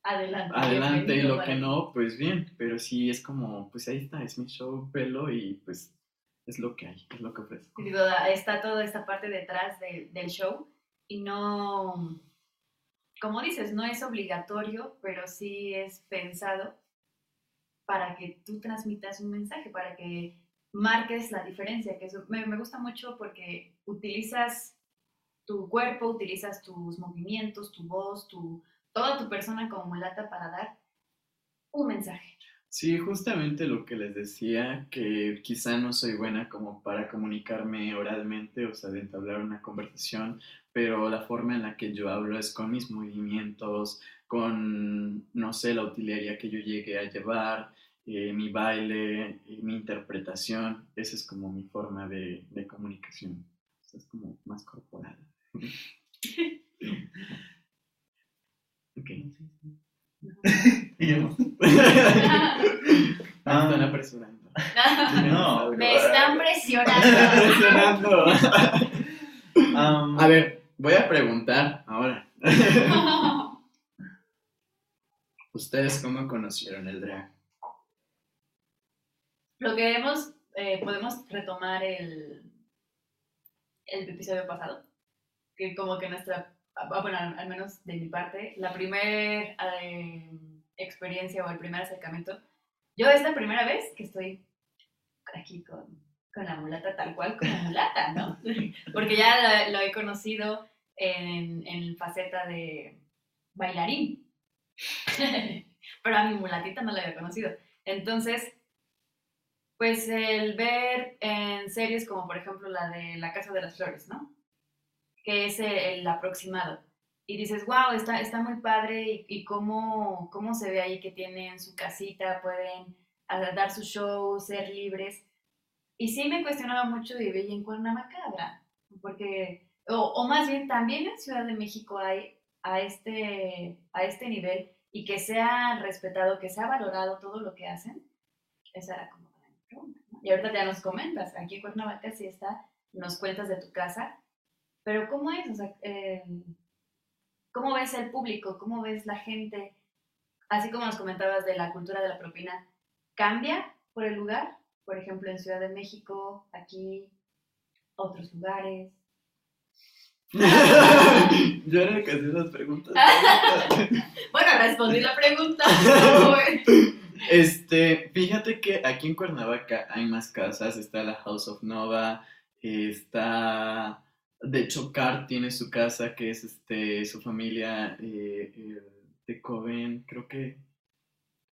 adelante. Adelante, y lo que no, pues bien, pero sí es como, pues ahí está, es mi show, pelo, y pues es lo que hay, es lo que ofrezco. Está toda esta parte detrás del show y no, como dices, no es obligatorio, pero sí es pensado para que tú transmitas un mensaje, para que marques la diferencia, que eso me, me gusta mucho porque utilizas tu cuerpo, utilizas tus movimientos, tu voz, tu, toda tu persona como mulata para dar un mensaje. Sí, justamente lo que les decía, que quizá no soy buena como para comunicarme oralmente, o sea, de entablar una conversación, pero la forma en la que yo hablo es con mis movimientos, con, no sé, la utilería que yo llegué a llevar, eh, mi baile, mi interpretación, esa es como mi forma de, de comunicación, es como más corporal. ok. Me están apresurando. No, Me están presionando. presionando. Um, A ver, voy a preguntar ahora. ¿Ustedes cómo conocieron el drag? Lo que hemos, eh, podemos retomar el, el episodio pasado, que como que nuestra, ah, bueno, al menos de mi parte, la primera experiencia o el primer acercamiento, yo es la primera vez que estoy aquí con, con la mulata tal cual como mulata, ¿no? Porque ya la- lo he conocido en, en faceta de bailarín, pero a mi mulatita no la había conocido. Entonces, pues el ver en series como por ejemplo la de La Casa de las Flores, ¿no? Que es el, aproximado. Y dices, wow, está, está muy padre y, cómo, cómo se ve ahí que tienen su casita, pueden ah, dar su show, ser libres. Y sí me cuestionaba mucho vivir en Cuernavacabra, porque, o, o más bien también en Ciudad de México hay a este, a este nivel y que sea respetado, que sea valorado todo lo que hacen. Esa era como pregunta. ¿no? Y ahorita ya nos comentas, aquí en Cuernavaca sí está, nos cuentas de tu casa, pero ¿cómo es? O sea, eh, ¿cómo ves el público? ¿Cómo ves la gente? Así como nos comentabas de la cultura de la propina, ¿cambia por el lugar? Por ejemplo, en Ciudad de México, aquí, otros lugares. Yo era el que hacía esas preguntas. Bueno, respondí la pregunta. Este, fíjate que aquí en Cuernavaca hay más casas, está la House of Nova, está, de hecho, Car tiene su casa, que es este, su familia eh, eh, de Coven, creo que,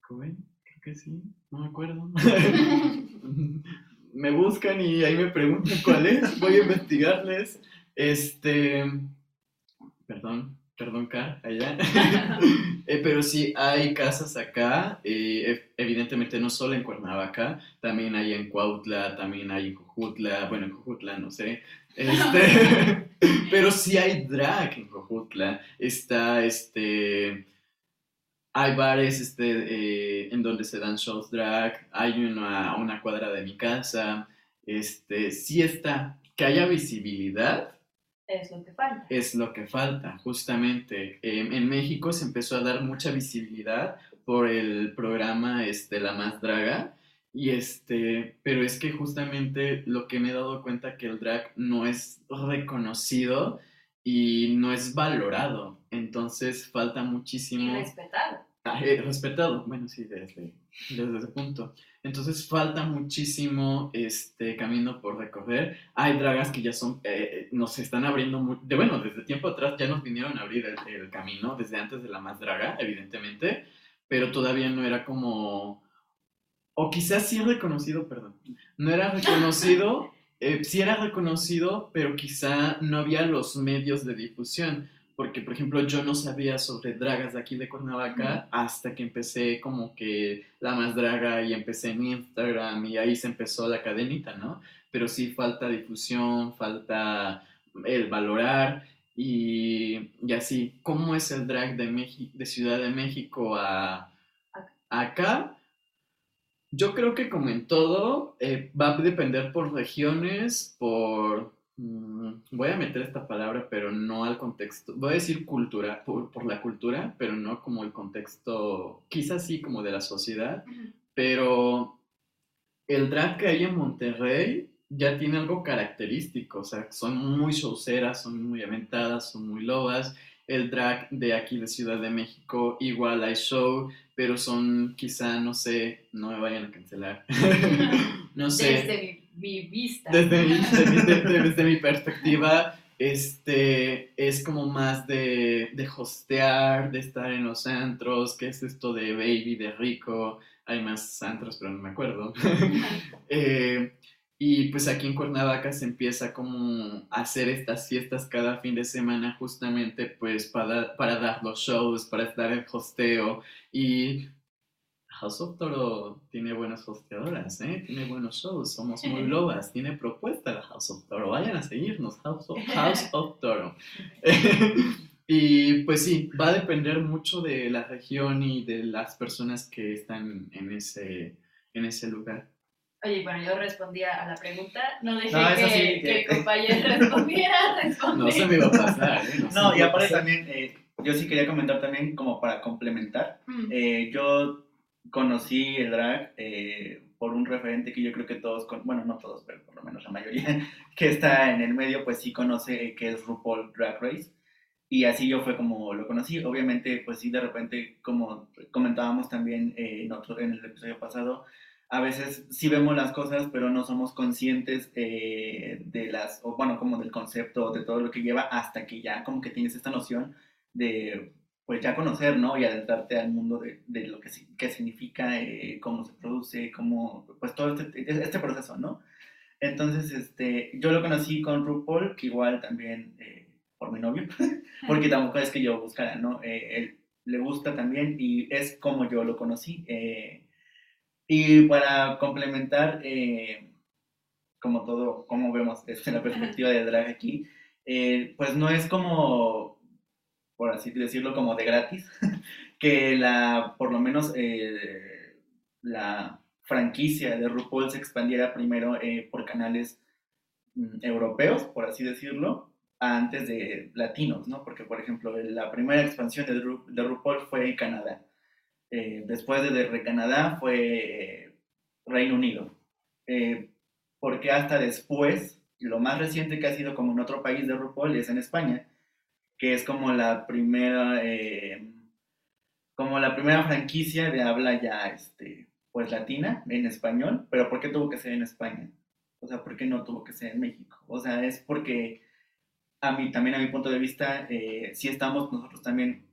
Coven, creo que sí, no me acuerdo. me buscan y ahí me preguntan cuál es, voy a investigarles. Este, perdón, perdón, Car, allá. Eh, pero sí, hay casas acá, eh, ev- evidentemente no solo en Cuernavaca, también hay en Cuautla, también hay en Jojutla, bueno, en Jojutla no sé, este, pero sí hay drag en Jojutla, está, este, hay bares, este, eh, en donde se dan shows drag, hay una, una cuadra de mi casa, este, sí está, que haya visibilidad, es lo que falta. es lo que falta, justamente. Em, en México se empezó a dar mucha visibilidad por el programa este, La Más Draga, y este, pero es que justamente lo que me he dado cuenta que el drag no es reconocido y no es valorado, entonces falta Y muchísimo... respetado. Ah, eh, respetado, bueno, sí, desde, desde ese punto. Entonces falta muchísimo este camino por recorrer. Hay dragas que ya son, eh, nos están abriendo, mu- de, bueno, desde tiempo atrás ya nos vinieron a abrir el, el camino, desde antes de la más draga, evidentemente, pero todavía no era como, o quizás sí reconocido, perdón, no era reconocido, eh, sí era reconocido, pero quizá no había los medios de difusión porque por ejemplo yo no sabía sobre dragas de aquí de Cuernavaca hasta que empecé como que la más draga y empecé en Instagram y ahí se empezó la cadenita, ¿no? Pero sí falta difusión, falta el valorar y, y así, ¿cómo es el drag de, Meji- de Ciudad de México a, acá? Yo creo que como en todo, eh, va a depender por regiones, por... mm, voy a meter esta palabra, pero no al contexto. Voy a decir cultura, por, por la cultura, pero no como el contexto, quizás sí como de la sociedad, pero el drag que hay en Monterrey ya tiene algo característico, o sea, son muy showceras, son muy aventadas, son muy lobas. El drag de aquí de Ciudad de México igual hay show, pero son quizá, no sé, no me vayan a cancelar. no sé. Desde mi, vista. Desde mi, desde desde- desde mi perspectiva, este, es como más de, de hostear, de estar en los antros, que es esto de baby, de rico, hay más antros, pero no me acuerdo. Eh, y pues aquí en Cuernavaca se empieza como a hacer estas fiestas cada fin de semana justamente pues para, para dar los shows, para estar el hosteo y House of Toro tiene buenas hosteadoras, ¿eh? tiene buenos shows, somos muy lobas, tiene propuesta la House of Toro, vayan a seguirnos, House of, House of Toro. y pues sí, va a depender mucho de la región y de las personas que están en ese, en ese lugar. Oye, bueno, yo respondía a la pregunta, no dejé que, que, el compañero respondiera, No se me iba a pasar. ¿eh? No, y aparte también, eh, yo sí quería comentar también como para complementar, mm. eh, yo conocí el drag eh, por un referente que yo creo que todos, bueno, no todos, pero por lo menos la mayoría que está en el medio, pues sí conoce que es RuPaul Drag Race. Y así yo fue como lo conocí. Obviamente, pues sí, de repente, como comentábamos también en, otro, en el episodio pasado, a veces sí vemos las cosas, pero no somos conscientes eh, de las, o bueno, como del concepto, de todo lo que lleva, hasta que ya como que tienes esta noción de, pues ya conocer, ¿no? Y adentrarte al mundo de, de lo que, que significa, eh, cómo se produce, cómo, pues todo este, este, proceso, ¿no? Entonces, este, yo lo conocí con RuPaul, que igual también eh, por mi novio, porque tampoco es que yo buscara, ¿no? él le gusta también y es como yo lo conocí. Y para complementar, eh, como todo, como vemos desde la perspectiva de drag aquí, eh, pues no es como, por así decirlo, como de gratis, que la, por lo menos eh, la franquicia de RuPaul se expandiera primero por canales mm, europeos, por así decirlo, antes de latinos, ¿no? Porque, por ejemplo, la primera expansión de, de RuPaul fue en Canadá. Eh, después de, de Canadá fue eh, Reino Unido. Eh, porque hasta después, lo más reciente que ha sido como en otro país de RuPaul es en España, que es como la primera, como la primera franquicia de habla ya, este, pues latina, en español, pero ¿por qué tuvo que ser en España? O sea, ¿por qué no tuvo que ser en México? O sea, es porque a mí, también a mi punto de vista, si estamos nosotros también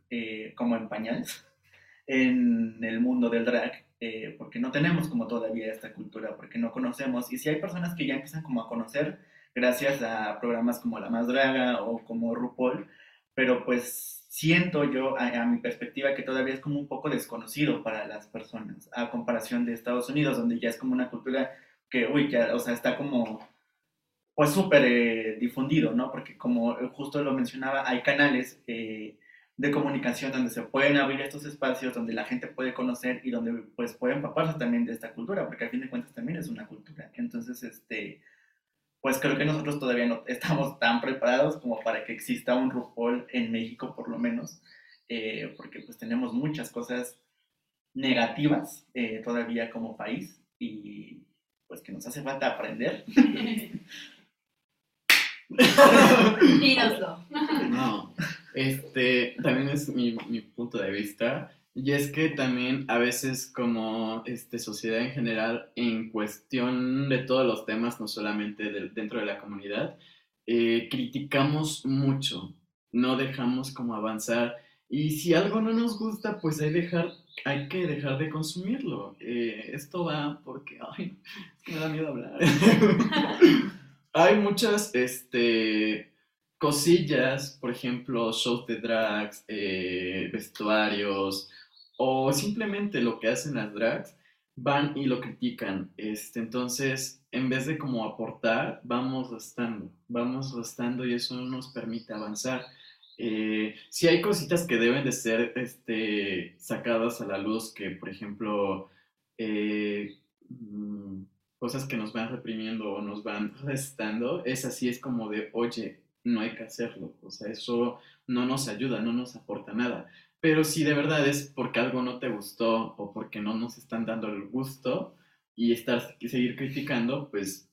como en pañales en el mundo del drag, eh, porque no tenemos como todavía esta cultura, porque no conocemos, y si hay personas que ya empiezan como a conocer gracias a programas como La Más Draga o como RuPaul, pero pues siento yo, a, mi perspectiva, que todavía es como un poco desconocido para las personas, a comparación de Estados Unidos, donde ya es como una cultura que, uy, ya, o sea, está como, pues súper eh, difundido, ¿no? Porque como justo lo mencionaba, hay canales eh, de comunicación donde se pueden abrir estos espacios, donde la gente puede conocer y donde pues pueden empaparse también de esta cultura, porque al fin de cuentas también es una cultura. Entonces, este, pues creo que nosotros todavía no estamos tan preparados como para que exista un RuPaul en México por lo menos, eh, porque pues tenemos muchas cosas negativas eh, todavía como país y pues que nos hace falta aprender. Dínoslo. No. Este, también es mi, mi, punto de vista. Y es que también a veces como este, sociedad en general, en cuestión de todos los temas, no solamente dentro de la comunidad, eh, criticamos mucho, no dejamos como avanzar. Y si algo no nos gusta, pues hay, dejar, hay que dejar de consumirlo. Eh, esto va porque, ay, es que me da miedo hablar. hay muchas, este, cosillas, por ejemplo, shows de drags, eh, vestuarios o simplemente lo que hacen las drags, van y lo critican. Este, entonces, en vez de como aportar, vamos restando, vamos restando y eso no nos permite avanzar. Eh, si hay cositas que deben de ser este, sacadas a la luz, que por ejemplo, eh, mm, cosas que nos van reprimiendo o nos van restando, es así, es como de, oye, no hay que hacerlo. O sea, eso no nos ayuda, no nos aporta nada. Pero si de verdad es porque algo no te gustó o porque no nos están dando el gusto y estar, seguir criticando, pues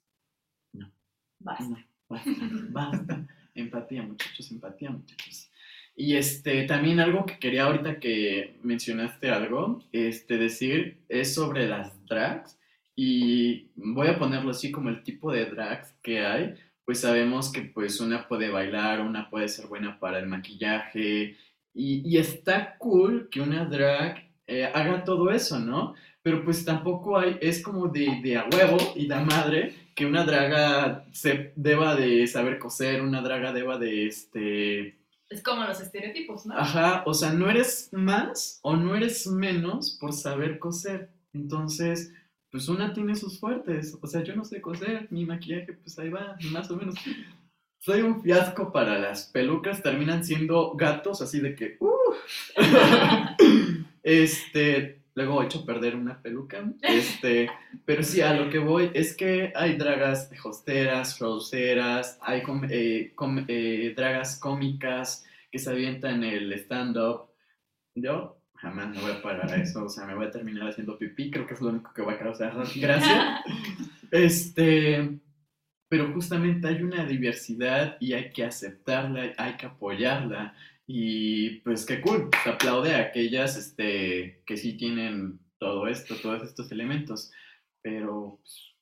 no. Basta. basta, basta. empatía, muchachos, empatía, muchachos. Y este, también algo que quería ahorita que mencionaste algo, este, decir, es sobre las drags. Y voy a ponerlo así como el tipo de drags que hay, pues sabemos que pues una puede bailar, una puede ser buena para el maquillaje y, está cool que una drag eh, haga todo eso, ¿no? pero pues tampoco hay, es como de, de a huevo y da madre que una draga se deba de saber coser, una draga deba de este... Es como los estereotipos, ¿no? Ajá, o sea, no eres más o no eres menos por saber coser. Entonces, pues una tiene sus fuertes. O sea, yo no sé coser, mi maquillaje, pues ahí va, más o menos. Soy un fiasco para las pelucas, terminan siendo gatos, así de que, uh. este, luego he hecho perder una peluca, este, pero sí, a lo que voy es que hay dragas hosteras, roseras, hay eh, eh, dragas cómicas que se avientan el stand-up. Yo jamás me voy a parar a eso, o sea, me voy a terminar haciendo pipí, creo que es lo único que va a causar gracia. Este, pero justamente hay una diversidad y hay que aceptarla, hay que apoyarla. Y pues qué cool, se aplaude a aquellas este, que sí tienen todo esto, todos estos elementos. Pero pues,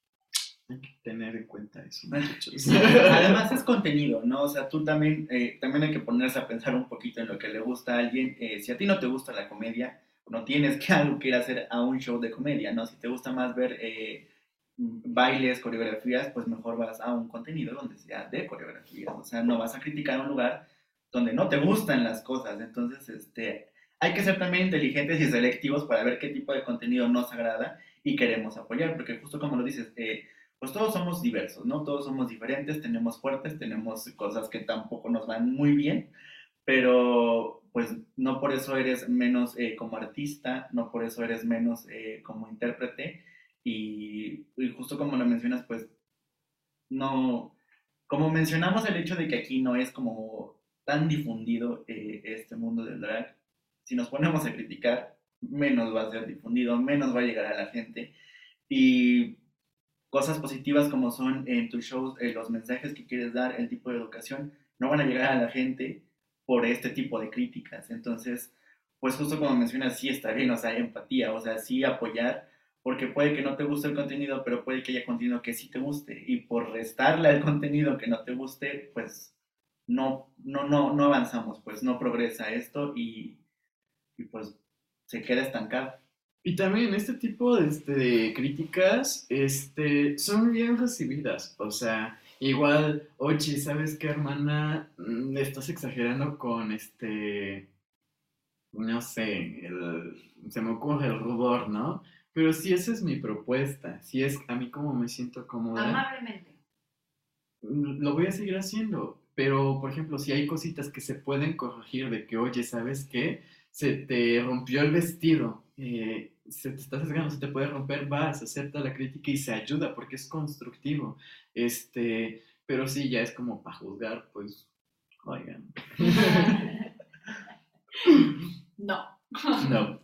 hay que tener en cuenta eso. Además es contenido, ¿no? O sea, tú también, eh, también hay que ponerse a pensar un poquito en lo que le gusta a alguien. Eh, si a ti no te gusta la comedia, no tienes que algo que ir a hacer a un show de comedia, ¿no? Si te gusta más ver eh, bailes, coreografías, pues mejor vas a un contenido donde sea de coreografías. O sea, no vas a criticar un lugar donde no te gustan las cosas. Entonces, este, hay que ser también inteligentes y selectivos para ver qué tipo de contenido nos agrada y queremos apoyar, porque justo como lo dices, eh, pues todos somos diversos, ¿no? Todos somos diferentes, tenemos fuertes, tenemos cosas que tampoco nos van muy bien, pero pues no por eso eres menos eh, como artista, no por eso eres menos eh, como intérprete, y, justo como lo mencionas, pues no, como mencionamos el hecho de que aquí no es como tan difundido eh, este mundo del drag, si nos ponemos a criticar, menos va a ser difundido, menos va a llegar a la gente. Y cosas positivas como son en tus shows, eh, los mensajes que quieres dar, el tipo de educación, no van a llegar a la gente por este tipo de críticas. Entonces, pues justo como mencionas, sí está bien, o sea, empatía, o sea, sí apoyar porque puede que no te guste el contenido, pero puede que haya contenido que sí te guste, y por restarle al contenido que no te guste, pues no, no, no, no avanzamos, pues no progresa esto y, y pues se queda estancado. Y también este tipo de, este, críticas este, son bien recibidas, o sea, igual, oye, ¿sabes qué, hermana? Mm, estás exagerando con este, no sé, se me ocurre el rubor, ¿no? Pero si esa es mi propuesta, si es a mí como me siento cómoda. Amablemente. Mm, lo voy a seguir haciendo. Pero, por ejemplo, si hay cositas que se pueden corregir de que, oye, ¿sabes qué? Se te rompió el vestido, eh, se te está sesgando, se te puede romper, vas, acepta la crítica y se ayuda porque es constructivo. Este, pero sí, ya es como para juzgar, pues, oigan. no. No.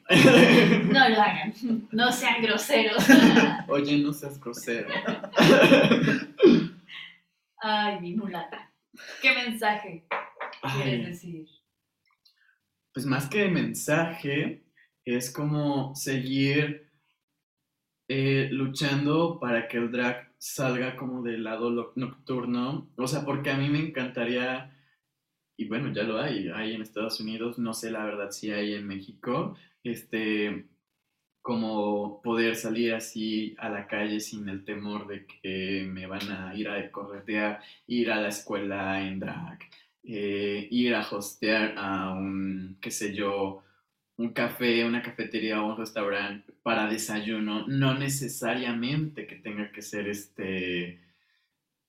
No lo hagan. No sean groseros. Oye, no seas grosero. Ay, mi mulata. ¿Qué mensaje quieres decir? Pues más que mensaje, es como seguir eh, luchando para que el drag salga como del lado nocturno. O sea, porque a mí me encantaría y bueno, ya lo hay, hay en Estados Unidos, no sé la verdad si hay en México, este, como poder salir así a la calle sin el temor de que me van a ir a corretear, ir a la escuela en drag, eh, ir a hostear a un, qué sé yo, un café, una cafetería o un restaurante para desayuno, no necesariamente que tenga que ser este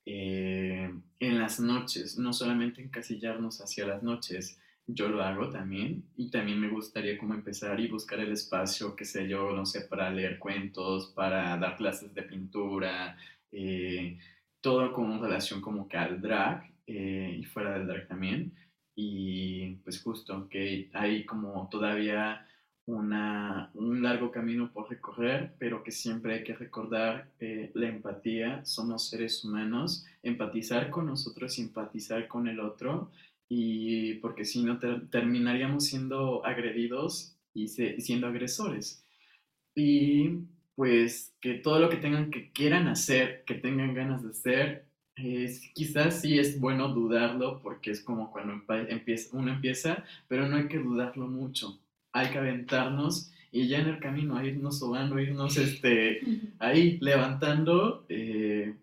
eh, en las noches, no solamente encasillarnos hacia las noches. Yo lo hago también y también me gustaría como empezar y buscar el espacio, qué sé yo, no sé, para leer cuentos, para dar clases de pintura, eh, todo con relación como que al drag eh, y fuera del drag también. Y pues justo que hay como todavía una, un largo camino por recorrer, pero que siempre hay que recordar eh, la empatía. Somos seres humanos, empatizar con nosotros, empatizar con el otro, y porque si no terminaríamos siendo agredidos y siendo agresores. Y pues que todo lo que tengan que quieran hacer, que tengan ganas de hacer, quizás sí es bueno dudarlo porque es como cuando empieza, uno empieza, pero no hay que dudarlo mucho hay que aventarnos y ya en el camino a irnos sobando, irnos este, ahí levantando, eh,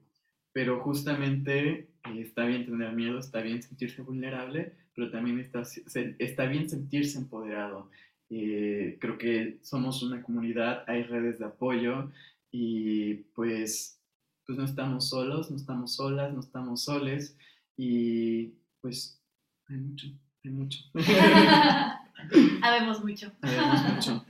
pero justamente eh, está bien tener miedo, está bien sentirse vulnerable, pero también está, está bien sentirse empoderado. Eh, creo que somos una comunidad, hay redes de apoyo y pues, pues no estamos solos, no estamos solas, no estamos soles y pues hay mucho, hay mucho. Habemos mucho. Habemos mucho.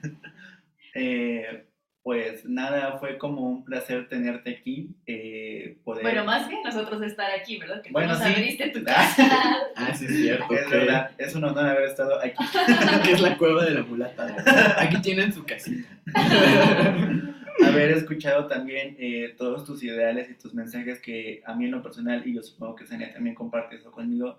Eh, pues nada, fue como un placer tenerte aquí. Eh, poder... Bueno, más que nosotros estar aquí, ¿verdad? Que bueno, tú nos sí. abriste tu casa. Ah, sí, es cierto. Es verdad, es un honor haber estado aquí. que es la cueva de la mulata. Aquí tienen su casita. haber escuchado también eh, todos tus ideales y tus mensajes que a mí en lo personal, y yo supongo que Sania también comparte eso conmigo,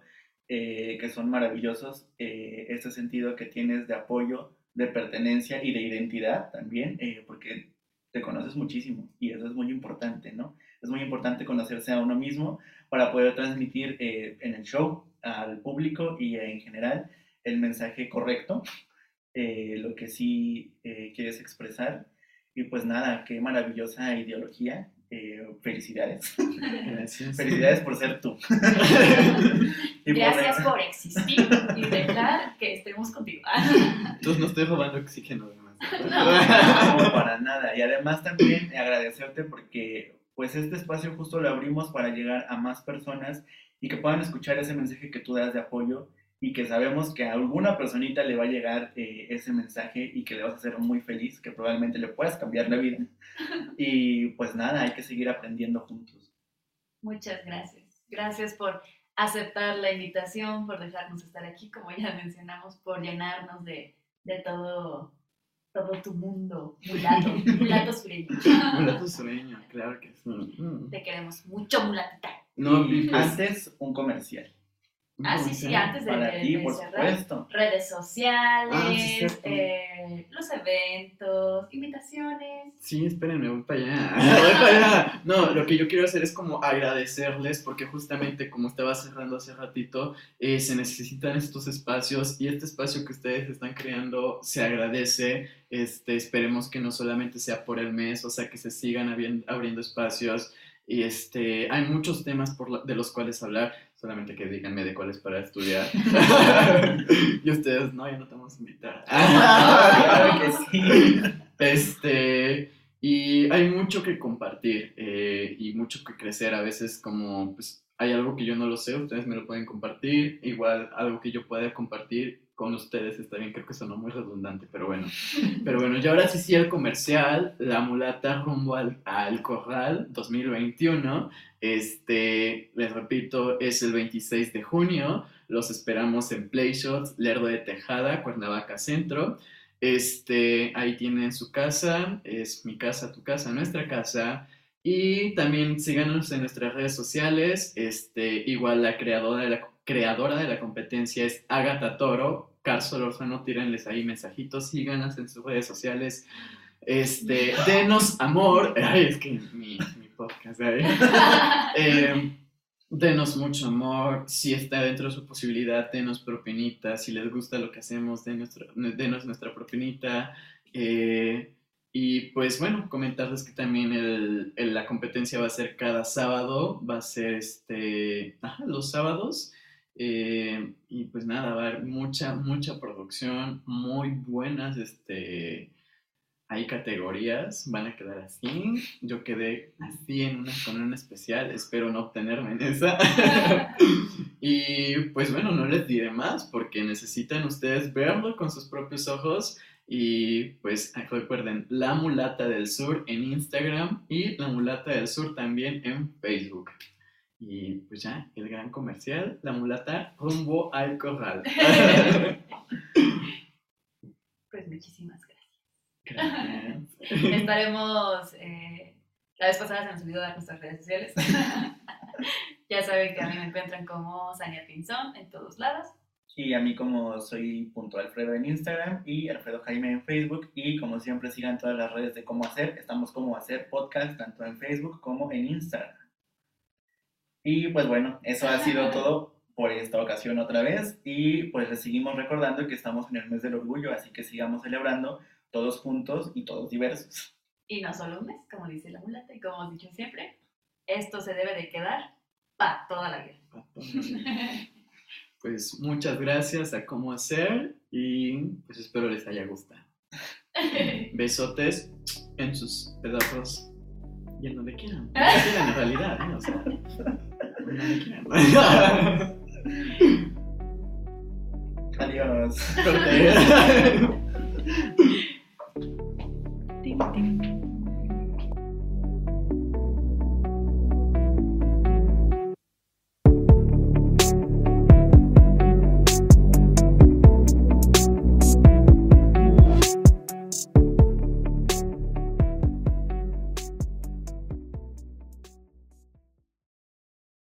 eh, que son maravillosos, eh, este sentido que tienes de apoyo, de pertenencia y de identidad también, eh, porque te conoces muchísimo y eso es muy importante, ¿no? Es muy importante conocerse a uno mismo para poder transmitir eh, en el show al público y en general el mensaje correcto, lo que sí quieres expresar. Y pues nada, qué maravillosa ideología. Eh, felicidades. Gracias. felicidades por ser tú. Y Gracias por existir y dejar que estemos contigo. Entonces no estoy robando oxígeno además. No, para nada. Y además también agradecerte porque pues este espacio justo lo abrimos para llegar a más personas y que puedan escuchar ese mensaje que tú das de apoyo y que sabemos que a alguna personita le va a llegar eh, ese mensaje y que le vas a hacer muy feliz, que probablemente le puedas cambiar la vida. Y pues nada, hay que seguir aprendiendo juntos. Muchas gracias. Gracias por aceptar la invitación, por dejarnos estar aquí, como ya mencionamos, por llenarnos de, de todo, todo tu mundo mulato, mulato sureño. Mulato sueño, claro que sí. Te queremos mucho, mulatita. No, Y pues, antes un comercial. Ah, sí, sí, antes de, Para de- ti, de por cerrar. supuesto. Redes sociales, Ah, sí, eh, los eventos, invitaciones. Sí, espérenme, voy para allá. Voy para allá. No, lo que yo quiero hacer es como agradecerles porque justamente como estaba cerrando hace ratito, eh, se necesitan estos espacios y este espacio que ustedes están creando se agradece. Este, esperemos que no solamente sea por el mes, o sea, que se sigan abriendo espacios. Y este, hay muchos temas por la- de los cuales hablar, solamente que díganme de cuáles para estudiar. y ustedes, no, ya no te vamos a invitar. claro que sí. Este, y hay mucho que compartir eh, y mucho que crecer. A veces como, pues, hay algo que yo no lo sé, ustedes me lo pueden compartir. Igual algo que yo pueda compartir con ustedes está bien, creo que sonó muy redundante, pero bueno. Pero bueno, y ahora sí sí el comercial, La Mulata rumbo al, al Corral 2021. Este, les repito, es el 26 de junio. Los esperamos en Playshots, Lerdo de Tejada, Cuernavaca Centro. Este, ahí tienen su casa, es mi casa, tu casa, nuestra casa. Y también síganos en nuestras redes sociales. Este, igual la creadora de la, creadora de la competencia es Agatha Toro. Carso Lozano, tírenles ahí mensajitos, síganos en sus redes sociales. Este, denos amor. Ay, es que mi, mi podcast, ¿eh? Eh, denos mucho amor, si está dentro de su posibilidad, denos propinita, si les gusta lo que hacemos, denos, denos nuestra propinita. eh, y pues bueno, comentarles que también el- el- la competencia va a ser cada sábado, va a ser este, ajá, los sábados. Eh, y pues nada, va a haber mucha, mucha producción, muy buenas, este, hay categorías, van a quedar así. Yo quedé así en una con una especial, espero no obtenerme en esa. y pues bueno, no les diré más porque necesitan ustedes verlo con sus propios ojos. Y pues recuerden, La Mulata del Sur en Instagram y La Mulata del Sur también en Facebook. Y pues ya, el gran comercial, La Mulata rumbo al corral. Pues muchísimas gracias. Gracias. Estaremos, eh, la vez pasada se nos olvidó dar nuestras redes sociales. ya saben que a mí me encuentran como Sania Pinzón en todos lados. Y a mí como soy punto Alfredo en Instagram y Alfredo Jaime en Facebook y como siempre sigan todas las redes de cómo hacer. Estamos como hacer podcast tanto en Facebook como en Instagram. Y pues bueno, eso ha sido todo por esta ocasión otra vez y pues les seguimos recordando que estamos en el mes del orgullo, así que sigamos celebrando todos juntos y todos diversos. Y no solo un mes, como dice la mulata y como hemos dicho siempre, esto se debe de quedar para toda la vida. Pues muchas gracias a cómo hacer y pues espero les haya gustado. Besotes en sus pedazos y en donde quieran. Donde quieran en realidad, ¿eh? O sea, Aliás.